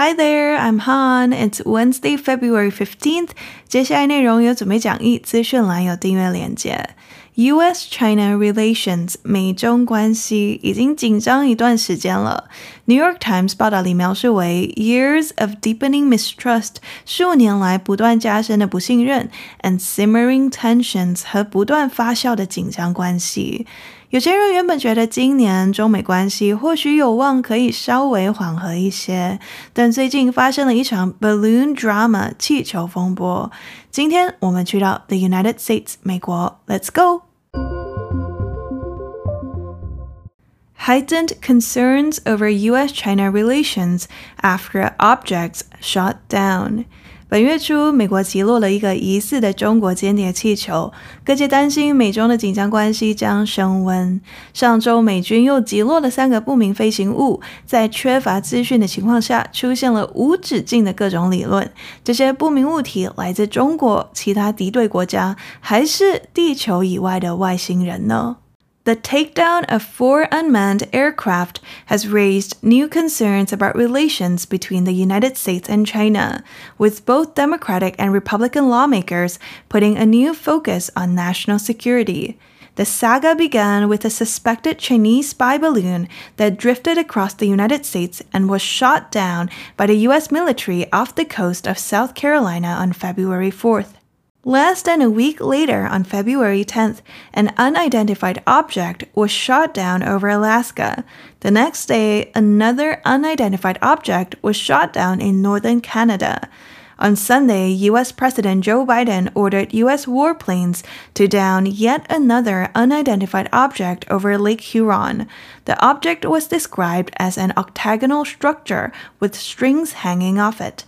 Hi there, I'm Han. It's Wednesday, February 15th. 接下来内容有准备讲义，资讯栏有订阅链接。U.S.-China relations 美中关系已经紧张一段时间了。New York Times 报道里描述为 years of deepening mistrust 数年来不断加深的不信任，and simmering tensions 和不断发酵的紧张关系。 有些人原本觉得今年中美关系或许有望可以稍微缓和一些，但最近发生了一场 balloon drama 气球风波。今天我们去到 the United States 美国，Let's go。Heightened concerns over U.S.-China relations after objects shot down. 本月初，美国击落了一个疑似的中国间谍气球，各界担心美中的紧张关系将升温。上周，美军又击落了三个不明飞行物，在缺乏资讯的情况下，出现了无止境的各种理论：这些不明物体来自中国、其他敌对国家，还是地球以外的外星人呢？The takedown of four unmanned aircraft has raised new concerns about relations between the United States and China, with both Democratic and Republican lawmakers putting a new focus on national security. The saga began with a suspected Chinese spy balloon that drifted across the United States and was shot down by the U.S. military off the coast of South Carolina on February 4th. Less than a week later, on February 10th, an unidentified object was shot down over Alaska. The next day, another unidentified object was shot down in northern Canada. On Sunday, US President Joe Biden ordered US warplanes to down yet another unidentified object over Lake Huron. The object was described as an octagonal structure with strings hanging off it.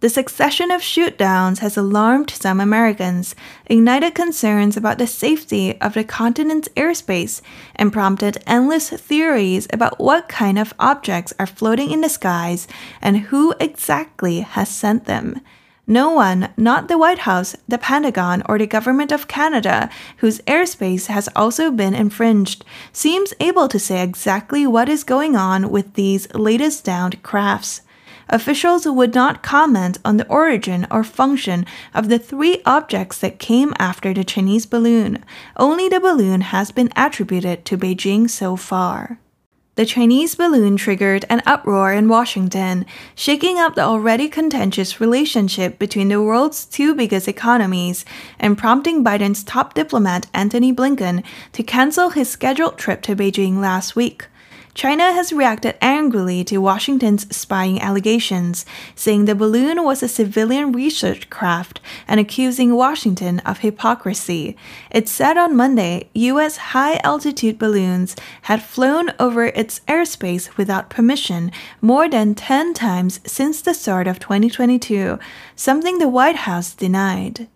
The succession of shootdowns has alarmed some Americans, ignited concerns about the safety of the continent's airspace, and prompted endless theories about what kind of objects are floating in the skies and who exactly has sent them. No one, not the White House, the Pentagon, or the government of Canada, whose airspace has also been infringed, seems able to say exactly what is going on with these latest downed crafts officials would not comment on the origin or function of the three objects that came after the Chinese balloon. Only the balloon has been attributed to Beijing so far. The Chinese balloon triggered an uproar in Washington, shaking up the already contentious relationship between the world's two biggest economies and prompting Biden's top diplomat Antony Blinken to cancel his scheduled trip to Beijing last week. China has reacted angrily to Washington's spying allegations, saying the balloon was a civilian research craft and accusing Washington of hypocrisy. It said on Monday U.S. high altitude balloons had flown over its airspace without permission more than 10 times since the start of 2022, something the White House denied.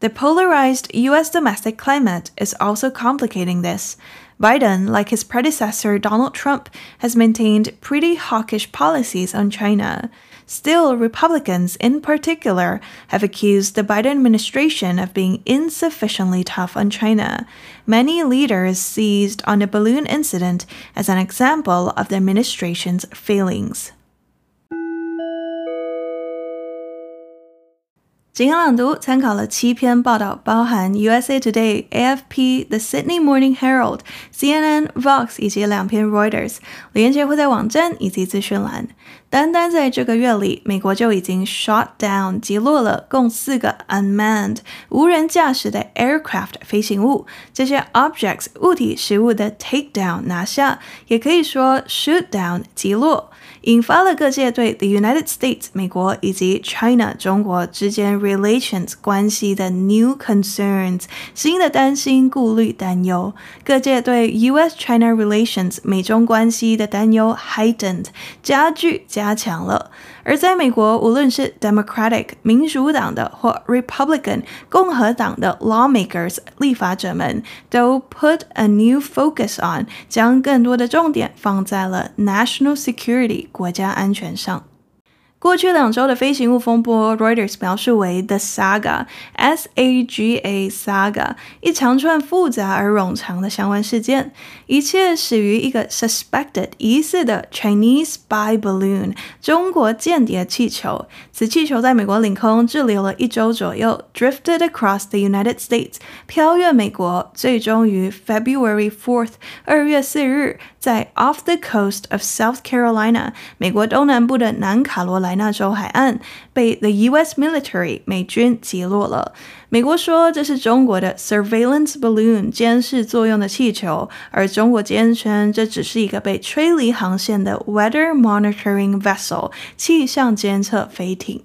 The polarized U.S. domestic climate is also complicating this. Biden, like his predecessor Donald Trump, has maintained pretty hawkish policies on China. Still, Republicans in particular have accused the Biden administration of being insufficiently tough on China. Many leaders seized on the balloon incident as an example of the administration's failings. 今天朗读参考了七篇报道，包含 USA Today、AFP、The Sydney Morning Herald、CNN、Vox 以及两篇 Reuters。连接会在网站以及资讯栏。单单在这个月里，美国就已经 shot down 击落了共四个 unmanned 无人驾驶的 aircraft 飞行物。这些 objects 物体实物的 take down 拿下，也可以说 shoot down 击落。引发了各界对 the United States 美国以及 China 中国之间 relations 关系的 new concerns 新的担心、顾虑、担忧。各界对 U.S.-China relations 美中关系的担忧 heightened 加剧、加强了。而在美国，无论是 Democratic 民主党的或 Republican 共和党的 lawmakers 立法者们，都 put a new focus on 将更多的重点放在了 national security 国家安全上。过去两周的飞行物风波，Reuters 描述为 The Saga，S A G A Saga，一长串复杂而冗长的相关事件。一切始于一个 suspected 疑似的 Chinese spy balloon 中国间谍气球。此气球在美国领空滞留了一周左右，drifted across the United States，飘越美国，最终于 February fourth 二月四日在 off the coast of South Carolina 美国东南部的南卡罗来。海纳州海岸被 the U.S. military 美军击落了。 美国说这是中国的 surveillance balloon 监视作用的气球，而中国坚称这只是一个被吹离航线的 weather monitoring vessel 气象监测飞艇。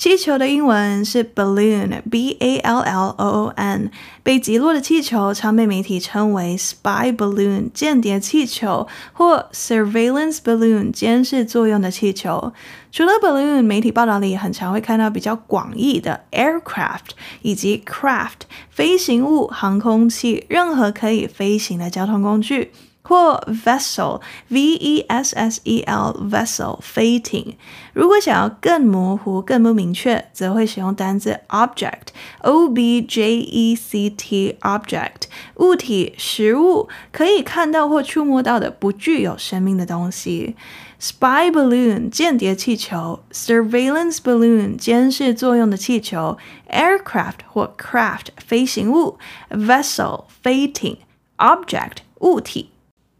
气球的英文是 balloon，b a l l o o n。被击落的气球常被媒体称为 spy balloon，间谍气球或 surveillance balloon，监视作用的气球。除了 balloon，媒体报道里很常会看到比较广义的 aircraft 以及 craft，飞行物、航空器，任何可以飞行的交通工具。或 vessel，v e s s e l vessel 飞艇。如果想要更模糊、更不明确，则会使用单字 object，o b j e c t object 物体、实物，可以看到或触摸到的不具有生命的东西。spy balloon 间谍气球，surveillance balloon 监视作用的气球，aircraft 或 craft 飞行物，vessel 飞艇，object 物体。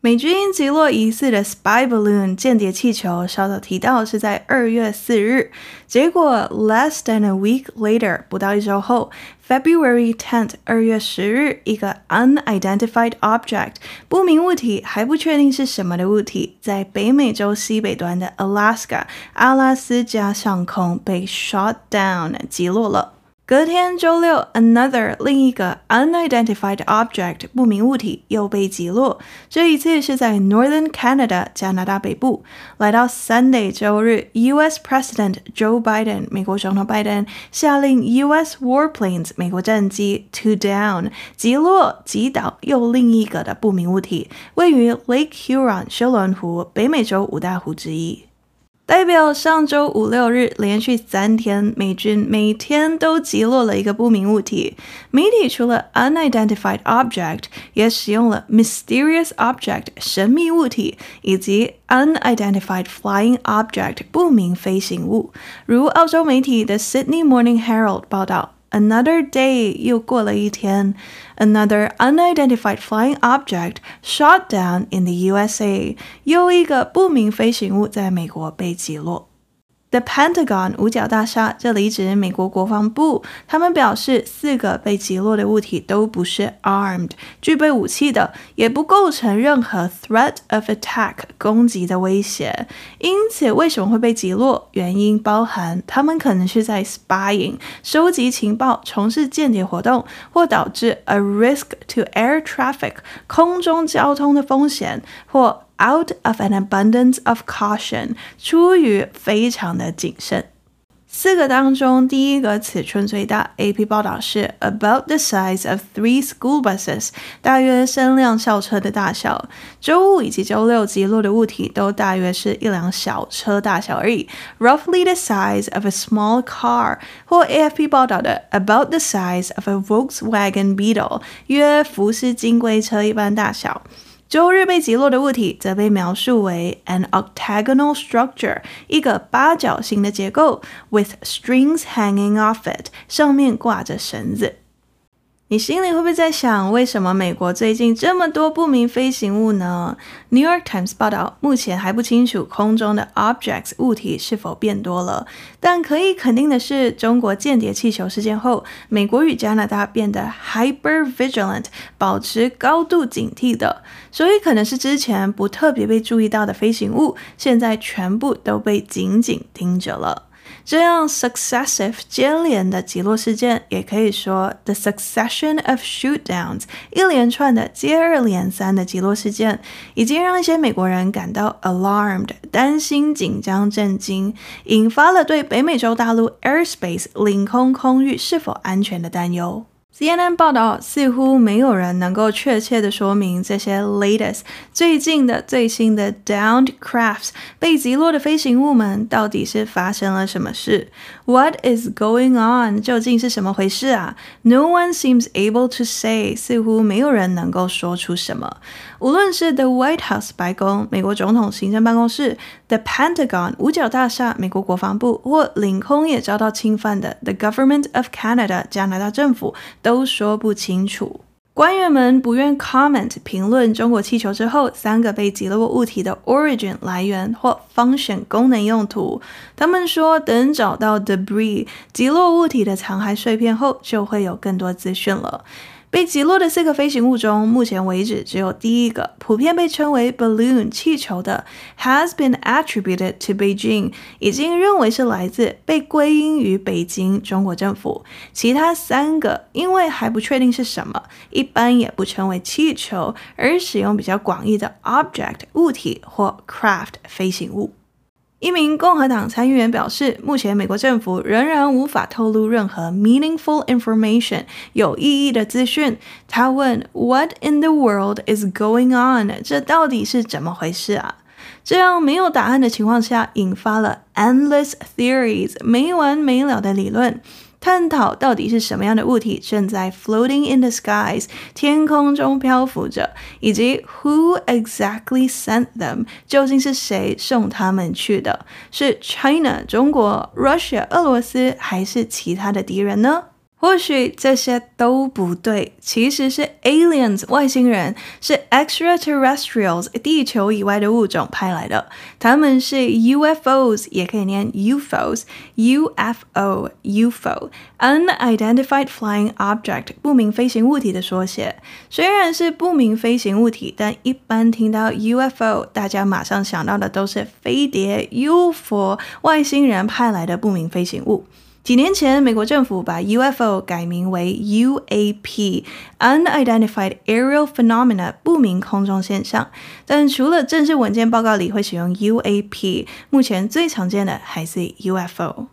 美军击落疑似的 spy balloon 间谍气球，稍早提到是在二月四日。结果 less than a week later，不到一周后，February tenth，二月十日，一个 unidentified object 不明物体，还不确定是什么的物体，在北美洲西北端的 Alaska 阿拉斯加上空被 shot down 击落了。隔天周六，another 另一个 unidentified object 不明物体又被击落，这一次是在 Northern Canada 加拿大北部。来到 Sunday 周日，U.S. President Joe Biden 美国总统拜登下令 U.S. warplanes 美国战机 to down 击落击倒又另一个的不明物体，位于 Lake Huron 休伦湖，北美洲五大湖之一。 代表上周五六日连续三天，美军每天都击落了一个不明物体。媒体除了 unidentified object，也使用了 mysterious object 神秘物体，以及 unidentified flying object 不明飞行物。如澳洲媒体的 Sydney Morning Herald 报道。Another day，又过了一天。Another unidentified flying object shot down in the USA，又一个不明飞行物在美国被击落。 The Pentagon 五角大厦，这里指美国国防部。他们表示，四个被击落的物体都不是 armed，具备武器的，也不构成任何 threat of attack 攻击的威胁。因此，为什么会被击落？原因包含他们可能是在 spying 收集情报、从事间谍活动，或导致 a risk to air traffic 空中交通的风险，或 Out of an abundance of caution，出于非常的谨慎。四个当中，第一个尺寸最大。AP 报道是 about the size of three school buses，大约三辆校车的大小。周五以及周六击落的物体都大约是一辆小车大小而已，roughly the size of a small car。或 AFP 报道的 about the size of a Volkswagen Beetle，约福斯金龟车一般大小。 周日被击落的物体则被描述为 an octagonal structure，一个八角形的结构，with strings hanging off it，上面挂着绳子。你心里会不会在想，为什么美国最近这么多不明飞行物呢？New York Times 报道，目前还不清楚空中的 objects 物体是否变多了，但可以肯定的是，中国间谍气球事件后，美国与加拿大变得 hyper vigilant，保持高度警惕的，所以可能是之前不特别被注意到的飞行物，现在全部都被紧紧盯着了。这样 successive 接连的击落事件，也可以说 the succession of shootdowns 一连串的接二连三的击落事件，已经让一些美国人感到 alarmed 担心、紧张、震惊，引发了对北美洲大陆 airspace 领空空域是否安全的担忧。CNN 报道，似乎没有人能够确切的说明这些 latest 最近的最新的 downed crafts 被击落的飞行物们到底是发生了什么事。What is going on？究竟是什么回事啊？No one seems able to say，似乎没有人能够说出什么。无论是 The White House 白宫、美国总统行政办公室、The Pentagon 五角大厦、美国国防部或领空也遭到侵犯的 The Government of Canada 加拿大政府，都说不清楚。官员们不愿 comment 评论中国气球之后三个被击落物体的 origin 来源或 function 功能用途。他们说，等找到 debris 击落物体的残骸碎片后，就会有更多资讯了。被击落的四个飞行物中，目前为止只有第一个，普遍被称为 balloon 气球的，has been attributed to Beijing，已经认为是来自被归因于北京中国政府。其他三个因为还不确定是什么，一般也不称为气球，而使用比较广义的 object 物体或 craft 飞行物。一名共和党参议员表示，目前美国政府仍然无法透露任何 meaningful information 有意义的资讯。他问：“What in the world is going on？” 这到底是怎么回事啊？这样没有答案的情况下，引发了 endless theories 没完没了的理论。探讨到底是什么样的物体正在 floating in the skies 天空中漂浮着，以及 who exactly sent them 究竟是谁送他们去的？是 China 中国、Russia 俄罗斯，还是其他的敌人呢？或许这些都不对，其实是 aliens 外星人，是 extraterrestrials 地球以外的物种派来的。他们是 UFOs，也可以念 UFOs，UFO UFO unidentified flying object 不明飞行物体的缩写。虽然是不明飞行物体，但一般听到 UFO，大家马上想到的都是飞碟、UFO 外星人派来的不明飞行物。几年前，美国政府把 UFO 改名为 UAP（Unidentified Aerial Phenomena，不明空中现象）。但除了正式文件报告里会使用 UAP，目前最常见的还是 UFO。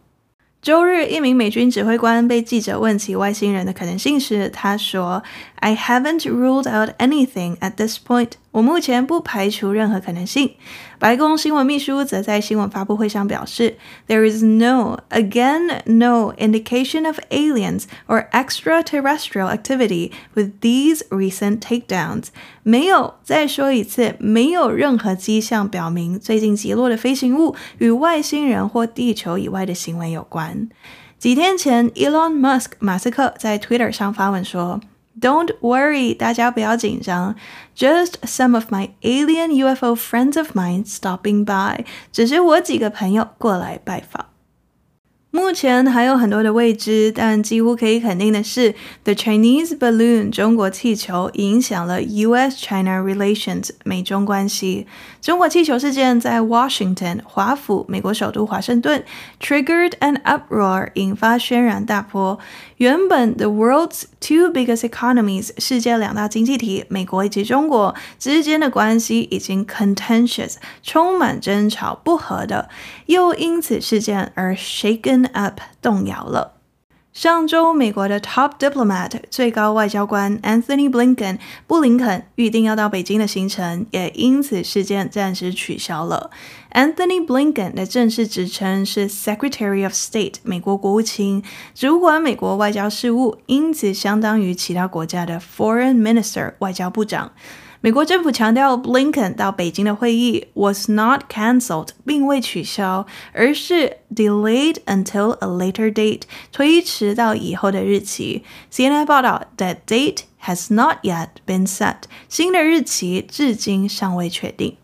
周日，一名美军指挥官被记者问起外星人的可能性时，他说 ：“I haven't ruled out anything at this point。”我目前不排除任何可能性。白宫新闻秘书则在新闻发布会上表示：“There is no, again, no indication of aliens or extraterrestrial activity with these recent takedowns。”没有，再说一次，没有任何迹象表明最近击落的飞行物与外星人或地球以外的行为有关。几天前，Elon Musk 马斯克在 Twitter 上发文说。 Don't worry，大家不要紧张。Just some of my alien UFO friends of mine stopping by，只是我几个朋友过来拜访。目前还有很多的未知，但几乎可以肯定的是，the Chinese balloon 中国气球影响了 U.S.-China relations 美中关系。中国气球事件在 Washington 华府美国首都华盛顿 triggered an uproar 引发轩然大波。原本 the world's two biggest economies 世界两大经济体美国以及中国之间的关系已经 contentious 充满争吵不和的，又因此事件而 shaken。up 动摇了。上周，美国的 top diplomat 最高外交官 Anthony Blinken 布林肯预定要到北京的行程，也因此事件暂时取消了。Anthony Blinken 的正式职称是 Secretary of State 美国国务卿，主管美国外交事务，因此相当于其他国家的 Foreign Minister 外交部长。美国政府强调，Blinken 到北京的会议 was not cancelled，并未取消，而是 delayed until a later date，推迟到以后的日期。CNN 报道，that date has not yet been set，新的日期至今尚未确定。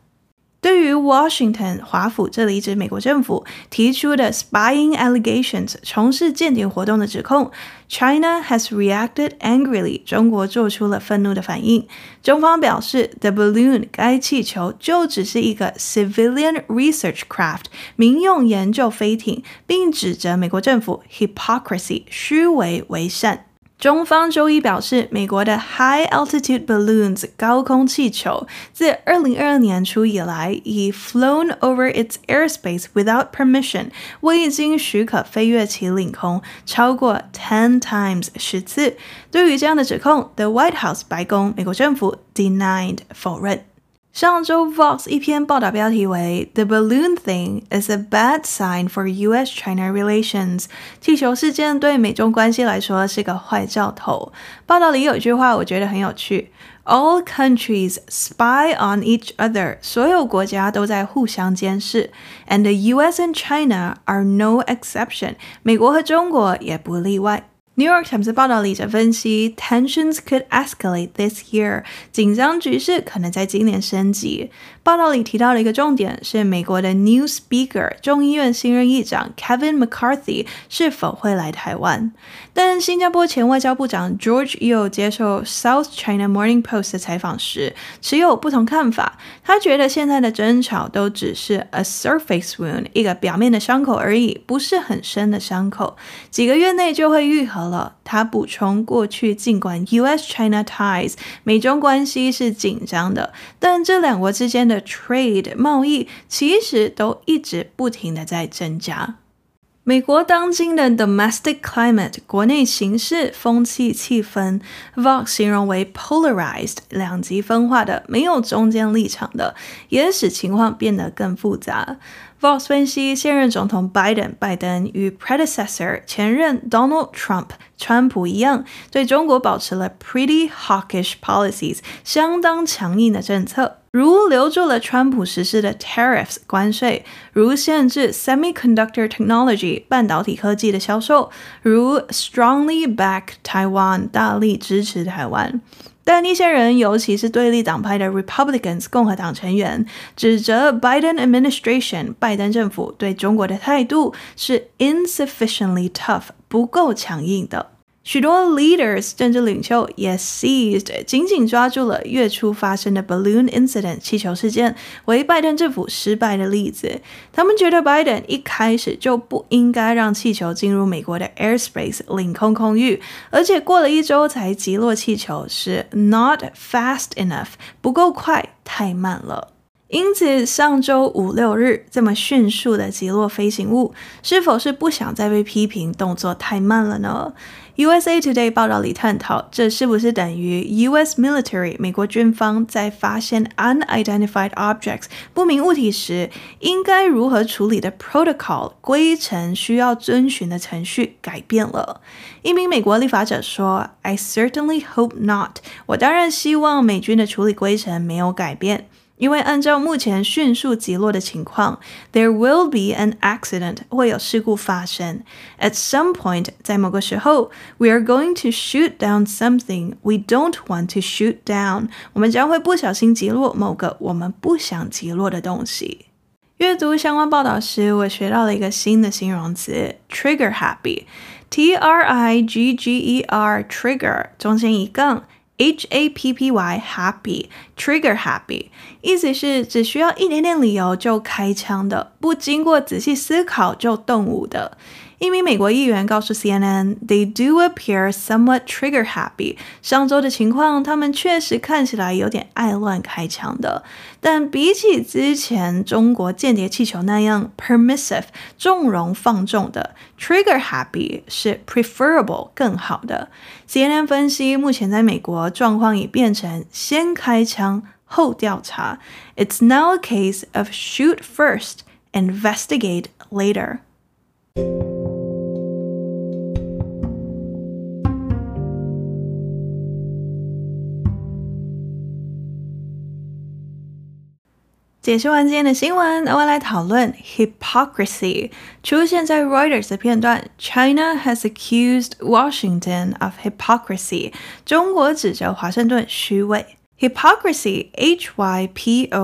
对于 Washington 华府，这里指美国政府提出的 spying allegations 从事间谍活动的指控，China has reacted angrily，中国做出了愤怒的反应。中方表示，the balloon 该气球就只是一个 civilian research craft 民用研究飞艇，并指责美国政府 hypocrisy 虚伪为善。中方周一表示，美国的 High Altitude Balloons 高空气球自二零二二年初以来，已 flown over its airspace without permission，未经许可飞越其领空超过 ten times 十次。对于这样的指控，The White House 白宫美国政府 denied 否认。 上周，Vox 一篇报道标题为 "The balloon thing is a bad sign for U.S.-China relations"，气球事件对美中关系来说是个坏兆头。报道里有一句话，我觉得很有趣："All countries spy on each other"，所有国家都在互相监视，and the U.S. and China are no exception，美国和中国也不例外。 New York Times 报道里则分析，tensions could escalate this year，紧张局势可能在今年升级。报道里提到了一个重点是美国的 New Speaker 众议院新任议长 Kevin McCarthy 是否会来台湾。但新加坡前外交部长 George Yeo 接受 South China Morning Post 的采访时持有不同看法。他觉得现在的争吵都只是 a surface wound 一个表面的伤口而已，不是很深的伤口，几个月内就会愈合了。他补充，过去尽管 U.S.-China ties 美中关系是紧张的，但这两国之间的 trade 贸易其实都一直不停的在增加。美国当今的 domestic climate 国内形势风气气氛，Vox 形容为 polarized 两极分化的，没有中间立场的，也使情况变得更复杂。Vox 分析，现任总统 Biden 拜登与 predecessor 前任 Donald Trump 川普一样，对中国保持了 pretty hawkish policies 相当强硬的政策。如留住了川普实施的 tariffs 关税，如限制 semiconductor technology 半导体科技的销售，如 strongly back Taiwan 大力支持台湾。但一些人，尤其是对立党派的 Republicans 共和党成员，指责 Biden administration 拜登政府对中国的态度是 insufficiently tough 不够强硬的。许多 leaders 政治领袖也 seized 紧紧抓住了月初发生的 balloon incident 气球事件为拜登政府失败的例子。他们觉得拜登一开始就不应该让气球进入美国的 airspace 领空空域，而且过了一周才击落气球是 not fast enough 不够快，太慢了。因此，上周五六日这么迅速的击落飞行物，是否是不想再被批评动作太慢了呢？USA Today 报道里探讨，这是不是等于 US military 美国军方在发现 unidentified objects 不明物体时，应该如何处理的 protocol 规程需要遵循的程序改变了？一名美国立法者说：“I certainly hope not。我当然希望美军的处理规程没有改变。”因为按照目前迅速击落的情况，there will be an accident，会有事故发生。At some point，在某个时候，we are going to shoot down something we don't want to shoot down。我们将会不小心击落某个我们不想击落的东西。阅读相关报道时，我学到了一个新的形容词：trigger happy，T R I G G E R，trigger，中间一杠。H A P P Y happy trigger happy，意思是只需要一点点理由就开枪的，不经过仔细思考就动武的。一名美国议员告诉 CNN，They do appear somewhat trigger happy。上周的情况，他们确实看起来有点爱乱开枪的。但比起之前中国间谍气球那样 permissive 纵容放纵的 trigger happy 是 preferable 更好的。CNN 分析，目前在美国状况已变成先开枪后调查。It's now a case of shoot first, investigate later. 解释完今天的新闻，我来讨论 hypocrisy。出现在 Reuters 的片段，China has accused Washington of hypocrisy。中国指责华盛顿虚伪。 Hypocrisy, H-Y-P-O-C-R-I-S-Y,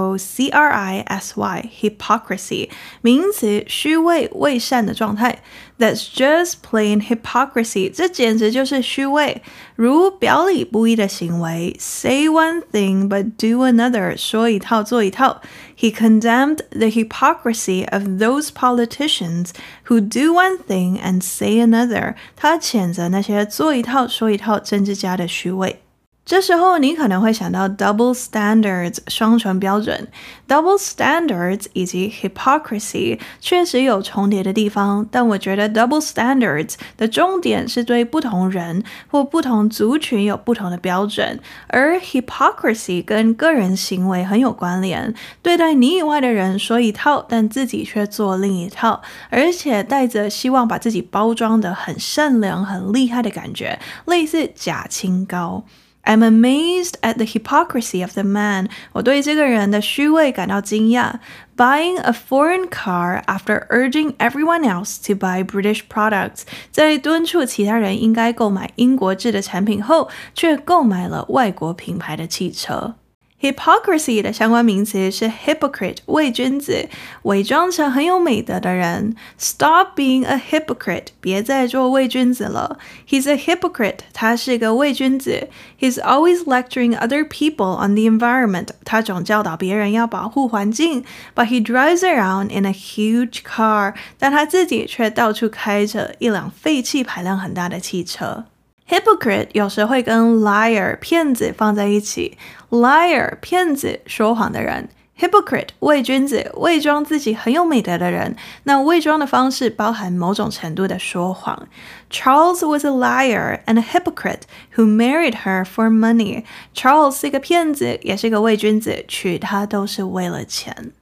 hypocrisy 名词，虚伪、伪善的状态。That's just plain hypocrisy，这简直就是虚伪。如表里不一的行为，say one thing but do another，说一套做一套。He condemned the hypocrisy of those politicians who do one thing and say another。他谴责那些做一套说一套政治家的虚伪。 这时候你可能会想到 double standards 双重标准，double standards 以及 hypocrisy 确实有重叠的地方，但我觉得 double standards 的重点是对不同人或不同族群有不同的标准，而 hypocrisy 跟个人行为很有关联，对待你以外的人说一套，但自己却做另一套，而且带着希望把自己包装得很善良、很厉害的感觉，类似假清高。I'm amazed at the hypocrisy of the man。我对这个人的虚伪感到惊讶。Buying a foreign car after urging everyone else to buy British products，在敦促其他人应该购买英国制的产品后，却购买了外国品牌的汽车。 Hypocrisy 的相关名词是 hypocrite，伪君子，伪装成很有美德的人。Stop being a hypocrite，别再做伪君子了。He's a hypocrite，他是个伪君子。He's always lecturing other people on the environment，他总教导别人要保护环境。But he drives around in a huge car，但他自己却到处开着一辆废气排量很大的汽车。Hypocrite 有时会跟 liar 骗子放在一起，liar 骗子说谎的人，hypocrite 伪君子伪装自己很有美德的人。那伪装的方式包含某种程度的说谎。Charles was a liar and a hypocrite who married her for money. Charles 是个骗子，也是个伪君子，娶她都是为了钱。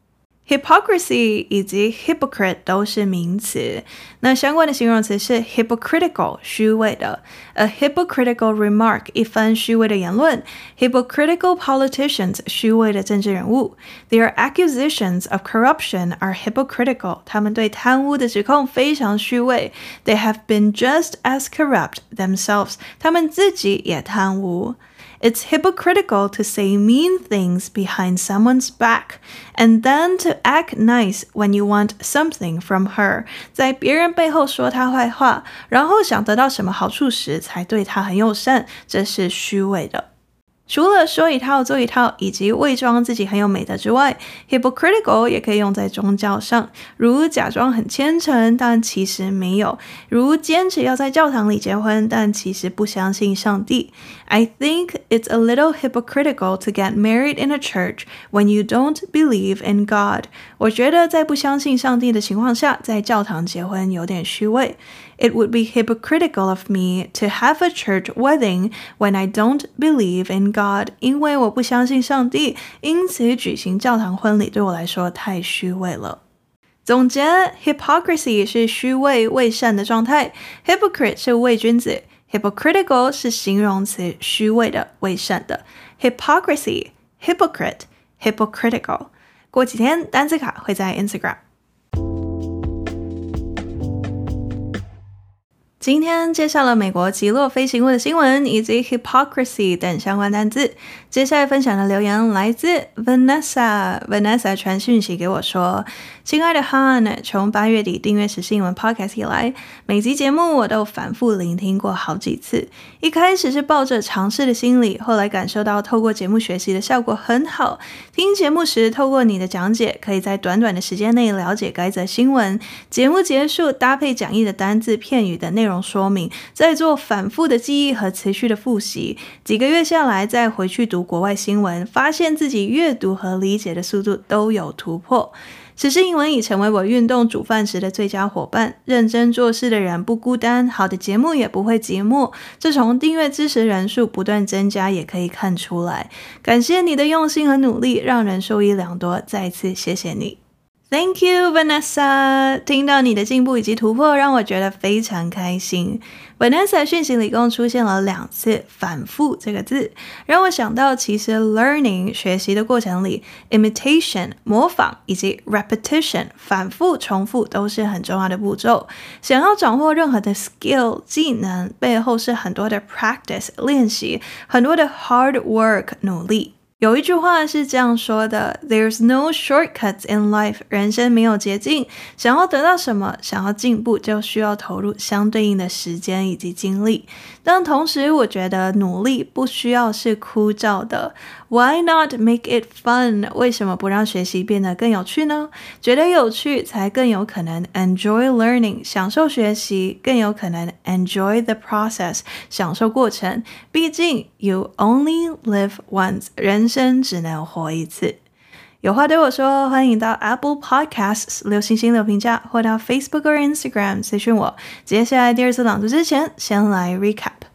Hypocrisy 以及 hypocrite 都是名词，那相关的形容词是 hypocritical 虚伪的，a hypocritical remark 一番虚伪的言论，hypocritical politicians 虚伪的政治人物，their accusations of corruption are hypocritical 他们对贪污的指控非常虚伪，they have been just as corrupt themselves 他们自己也贪污。 It's hypocritical to say mean things behind someone's back, and then to act nice when you want something from her. 在别人背后说她坏话，然后想得到什么好处时才对她很友善，这是虚伪的。除了说一套做一套，以及伪装自己很有美德之外，hypocritical 也可以用在宗教上，如假装很虔诚，但其实没有；如坚持要在教堂里结婚，但其实不相信上帝。I think it's a little hypocritical to get married in a church when you don't believe in God。我觉得在不相信上帝的情况下，在教堂结婚有点虚伪。It would be hypocritical of me to have a church wedding when I don't believe in God，因为我不相信上帝，因此举行教堂婚礼对我来说太虚伪了。总结：hypocrisy 是虚伪、伪善的状态；hypocrite 是伪君子 ；hypocritical 是形容词，虚伪的、伪善的。hypocrisy、hypocrite、hypocritical。过几天单词卡会在 Instagram。今天介绍了美国极落飞行物的新闻以及 hypocrisy 等相关单字。接下来分享的留言来自 Vanessa，Vanessa 传讯息给我说：“亲爱的 Han，从八月底订阅时事英文 Podcast 以来，每集节目我都反复聆听过好几次。一开始是抱着尝试的心理，后来感受到透过节目学习的效果很好。听节目时，透过你的讲解，可以在短短的时间内了解该则新闻。节目结束，搭配讲义的单字、片语的内容。”说明，再做反复的记忆和持续的复习，几个月下来，再回去读国外新闻，发现自己阅读和理解的速度都有突破。此时英文已成为我运动煮饭时的最佳伙伴。认真做事的人不孤单，好的节目也不会寂寞。这从订阅支持人数不断增加也可以看出来。感谢你的用心和努力，让人受益良多。再次谢谢你。Thank you, Vanessa。听到你的进步以及突破，让我觉得非常开心。Vanessa 讯息里共出现了两次“反复”这个字，让我想到，其实 learning 学习的过程里，imitation 模仿以及 repetition 反复重复都是很重要的步骤。想要掌握任何的 skill 技能，背后是很多的 practice 练习，很多的 hard work 努力。有一句话是这样说的：“There's no shortcuts in life。”人生没有捷径。想要得到什么，想要进步，就需要投入相对应的时间以及精力。但同时，我觉得努力不需要是枯燥的。Why not make it fun？为什么不让学习变得更有趣呢？觉得有趣，才更有可能 enjoy learning，享受学习，更有可能 enjoy the process，享受过程。毕竟，you only live once，人。生只能活一次，有话对我说，欢迎到 Apple Podcasts 留星星留评价，或到 Facebook 或 Instagram 私讯我。接下来第二次朗读之前，先来 recap。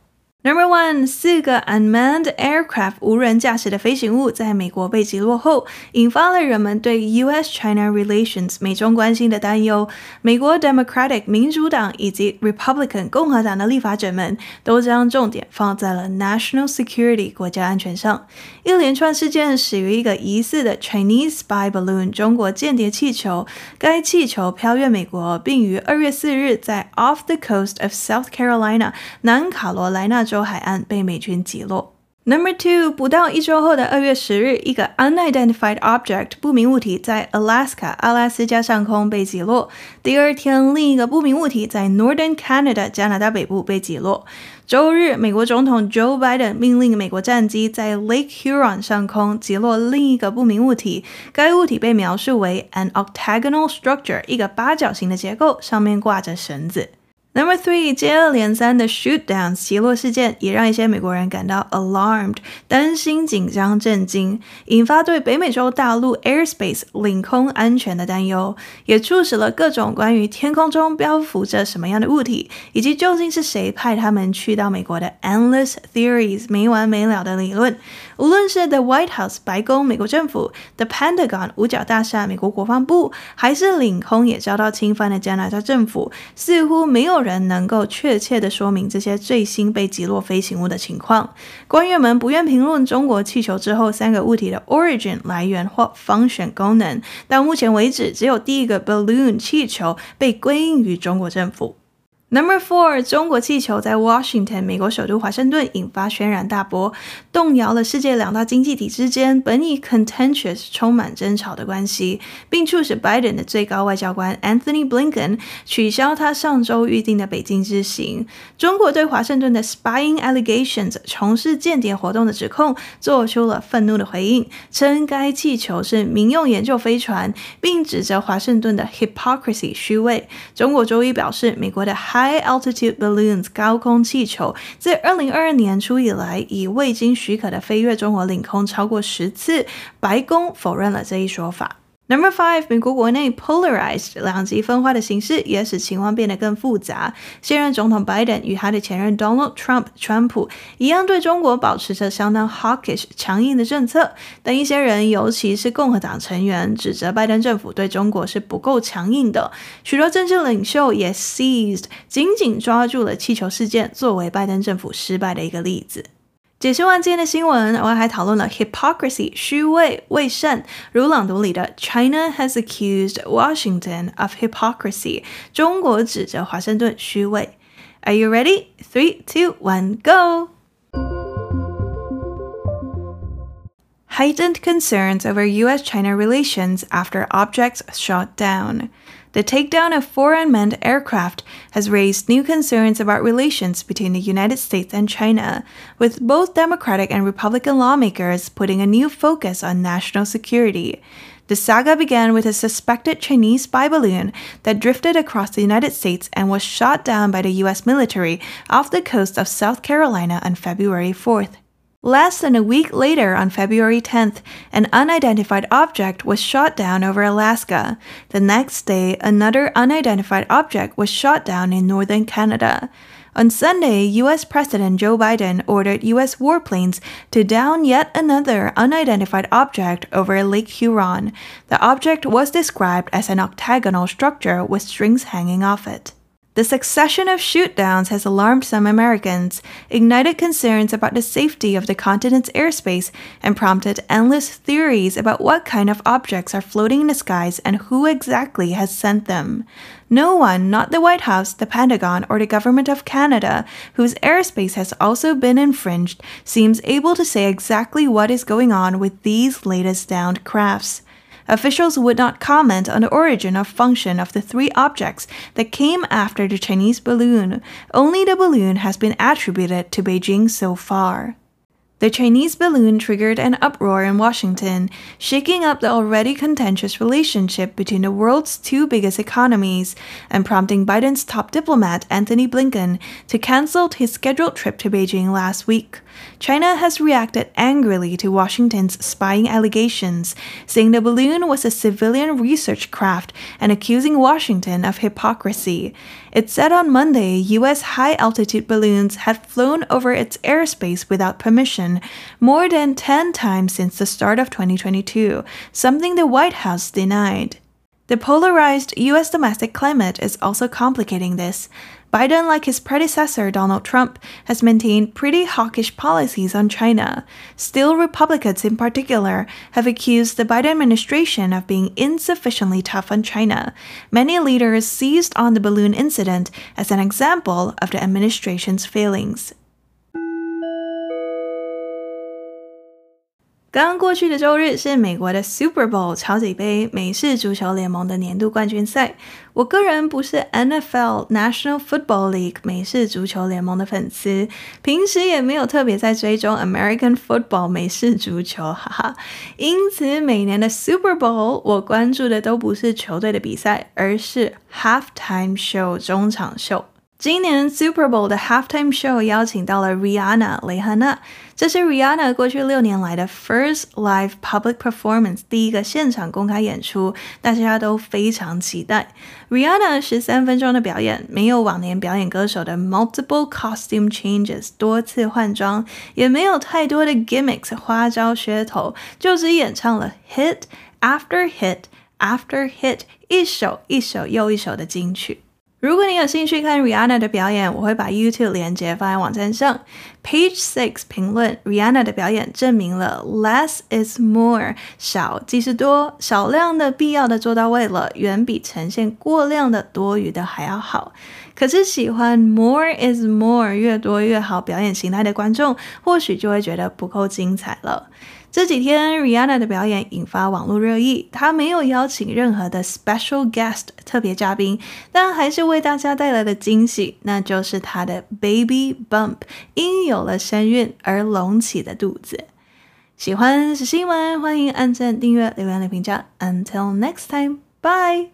Number one，四个 unmanned aircraft 无人驾驶的飞行物在美国被击落后，引发了人们对 U.S.-China relations 美中关系的担忧。美国 Democratic 民主党以及 Republican 共和党的立法者们都将重点放在了 national security 国家安全上。一连串事件始于一个疑似的 Chinese spy balloon 中国间谍气球，该气球飘越美国，并于二月四日在 off the coast of South Carolina 南卡罗来纳州海岸被美军击落。Number two，不到一周后的二月十日，一个 unidentified object 不明物体在 Alaska 阿拉斯加上空被击落。第二天，另一个不明物体在 Northern Canada 加拿大北部被击落。周日，美国总统 Joe Biden 命令美国战机在 Lake Huron 上空击落另一个不明物体，该物体被描述为 an octagonal structure 一个八角形的结构，上面挂着绳子。Number three，接二连三的 shoot downs 击落事件也让一些美国人感到 alarmed，担心、紧张、震惊，引发对北美洲大陆 airspace 领空安全的担忧，也促使了各种关于天空中漂浮着什么样的物体，以及究竟是谁派他们去到美国的 endless theories 没完没了的理论。无论是 The White House 白宫、美国政府，The Pentagon 五角大厦、美国国防部，还是领空也遭到侵犯的加拿大政府，似乎没有人能够确切地说明这些最新被击落飞行物的情况。官员们不愿评论中国气球之后三个物体的 origin 来源或 function 功能，到目前为止，只有第一个 balloon 气球被归因于中国政府。Number four，中国气球在 Washington 美国首都华盛顿引发轩然大波，动摇了世界两大经济体之间本已 contentious 充满争吵的关系，并促使 Biden 的最高外交官 Anthony Blinken 取消他上周预定的北京之行。中国对华盛顿的 spying allegations 从事间谍活动的指控做出了愤怒的回应，称该气球是民用研究飞船，并指责华盛顿的 hypocrisy 虚伪。中国周一表示，美国的 high High altitude balloons 高空气球自二零二二年初以来，已未经许可的飞越中国领空超过十次。白宫否认了这一说法。Number five，美国国内 polarized 两极分化的形势也使情况变得更复杂。现任总统 Biden 与他的前任 Donald Trump 川普一样，对中国保持着相当 hawkish 强硬的政策。但一些人，尤其是共和党成员，指责拜登政府对中国是不够强硬的。许多政治领袖也 seized 紧紧抓住了气球事件作为拜登政府失败的一个例子。解释完今天的新闻，我还讨论了 hypocrisy 虚伪伪善，如朗读里的 China has accused Washington of hypocrisy，中国指责华盛顿虚伪。Are you ready? Three, two, one, go! Heightened concerns over U.S.-China relations after objects shot down. The takedown of four unmanned aircraft has raised new concerns about relations between the United States and China, with both Democratic and Republican lawmakers putting a new focus on national security. The saga began with a suspected Chinese spy balloon that drifted across the United States and was shot down by the U.S. military off the coast of South Carolina on February 4th. Less than a week later, on February 10th, an unidentified object was shot down over Alaska. The next day, another unidentified object was shot down in northern Canada. On Sunday, US President Joe Biden ordered US warplanes to down yet another unidentified object over Lake Huron. The object was described as an octagonal structure with strings hanging off it. The succession of shootdowns has alarmed some Americans, ignited concerns about the safety of the continent's airspace, and prompted endless theories about what kind of objects are floating in the skies and who exactly has sent them. No one, not the White House, the Pentagon, or the government of Canada, whose airspace has also been infringed, seems able to say exactly what is going on with these latest downed crafts. Officials would not comment on the origin or function of the three objects that came after the Chinese balloon. Only the balloon has been attributed to Beijing so far. The Chinese balloon triggered an uproar in Washington, shaking up the already contentious relationship between the world's two biggest economies and prompting Biden's top diplomat Anthony Blinken to cancel his scheduled trip to Beijing last week. China has reacted angrily to Washington's spying allegations, saying the balloon was a civilian research craft and accusing Washington of hypocrisy. It said on Monday U.S. high altitude balloons had flown over its airspace without permission more than 10 times since the start of 2022, something the White House denied. The polarized U.S. domestic climate is also complicating this. Biden, like his predecessor Donald Trump, has maintained pretty hawkish policies on China. Still, Republicans in particular have accused the Biden administration of being insufficiently tough on China. Many leaders seized on the balloon incident as an example of the administration's failings. 刚刚过去的周日是美国的 Super Bowl 超级杯美式足球联盟的年度冠军赛。我个人不是 NFL National Football League 美式足球联盟的粉丝，平时也没有特别在追踪 American Football 美式足球，哈哈。因此每年的 Super Bowl 我关注的都不是球队的比赛，而是 Halftime Show 中场秀。今年 Super Bowl 的 Halftime Show 邀请到了 Rihanna 蕾哈娜，这是 Rihanna 过去六年来的 First Live Public Performance 第一个现场公开演出，大家都非常期待。Rihanna 十三分钟的表演，没有往年表演歌手的 Multiple Costume Changes 多次换装，也没有太多的 gimmicks 花招噱头，就只演唱了 Hit After Hit After Hit 一首一首又一首的金曲。如果你有兴趣看 Rihanna 的表演，我会把 YouTube 链接放在网站上。Page Six 评论 Rihanna 的表演证明了 Less is more，少即是多，少量的必要的做到位了，远比呈现过量的多余的还要好。可是喜欢 More is more 越多越好表演形态的观众，或许就会觉得不够精彩了。这几天，Rihanna 的表演引发网络热议。她没有邀请任何的 special guest 特别嘉宾，但还是为大家带来了惊喜，那就是她的 baby bump，因有了身孕而隆起的肚子。喜欢是新闻，欢迎按赞、订阅、留言、的评价。Until next time，bye。